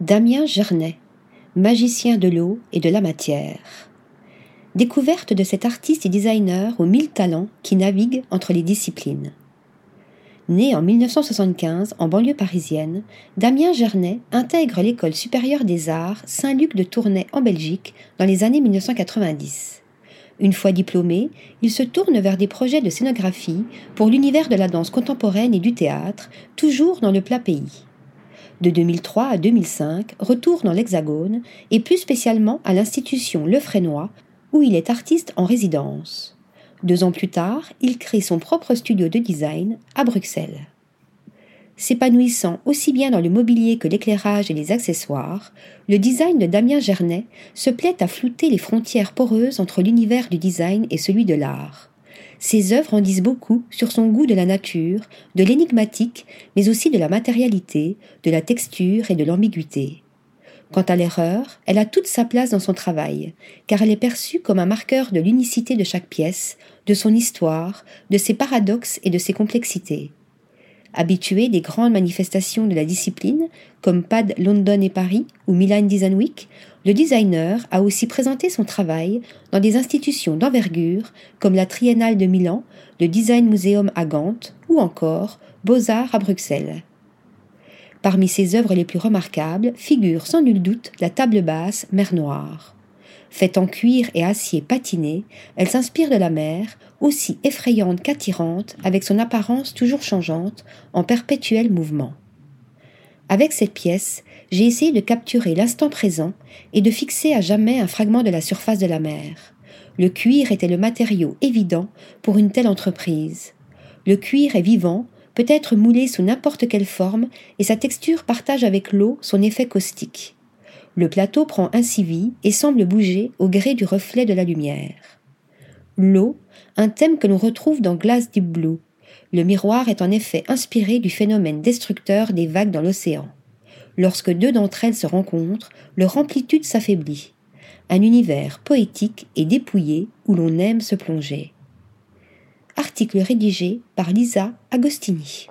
Damien Gernet, magicien de l'eau et de la matière. Découverte de cet artiste et designer aux mille talents qui naviguent entre les disciplines. Né en 1975 en banlieue parisienne, Damien Gernet intègre l'école supérieure des arts Saint-Luc de Tournai en Belgique dans les années 1990. Une fois diplômé, il se tourne vers des projets de scénographie pour l'univers de la danse contemporaine et du théâtre, toujours dans le plat pays. De 2003 à 2005, retour dans l'Hexagone et plus spécialement à l'institution Le Frénois, où il est artiste en résidence. Deux ans plus tard, il crée son propre studio de design à Bruxelles. S'épanouissant aussi bien dans le mobilier que l'éclairage et les accessoires, le design de Damien Gernet se plaît à flouter les frontières poreuses entre l'univers du design et celui de l'art. Ses œuvres en disent beaucoup sur son goût de la nature, de l'énigmatique, mais aussi de la matérialité, de la texture et de l'ambiguïté. Quant à l'erreur, elle a toute sa place dans son travail, car elle est perçue comme un marqueur de l'unicité de chaque pièce, de son histoire, de ses paradoxes et de ses complexités. Habitué des grandes manifestations de la discipline, comme PAD London et Paris ou Milan Design le designer a aussi présenté son travail dans des institutions d'envergure comme la Triennale de Milan, le Design Museum à Gand ou encore Beaux-Arts à Bruxelles. Parmi ses œuvres les plus remarquables figure sans nul doute la table basse Mer Noire. Faite en cuir et acier patiné, elle s'inspire de la mer, aussi effrayante qu'attirante, avec son apparence toujours changeante, en perpétuel mouvement. Avec cette pièce, j'ai essayé de capturer l'instant présent et de fixer à jamais un fragment de la surface de la mer. Le cuir était le matériau évident pour une telle entreprise. Le cuir est vivant, peut être moulé sous n'importe quelle forme, et sa texture partage avec l'eau son effet caustique. Le plateau prend ainsi vie et semble bouger au gré du reflet de la lumière. L'eau, un thème que l'on retrouve dans Glass Deep Blue. Le miroir est en effet inspiré du phénomène destructeur des vagues dans l'océan. Lorsque deux d'entre elles se rencontrent, leur amplitude s'affaiblit. Un univers poétique et dépouillé où l'on aime se plonger. Article rédigé par Lisa Agostini.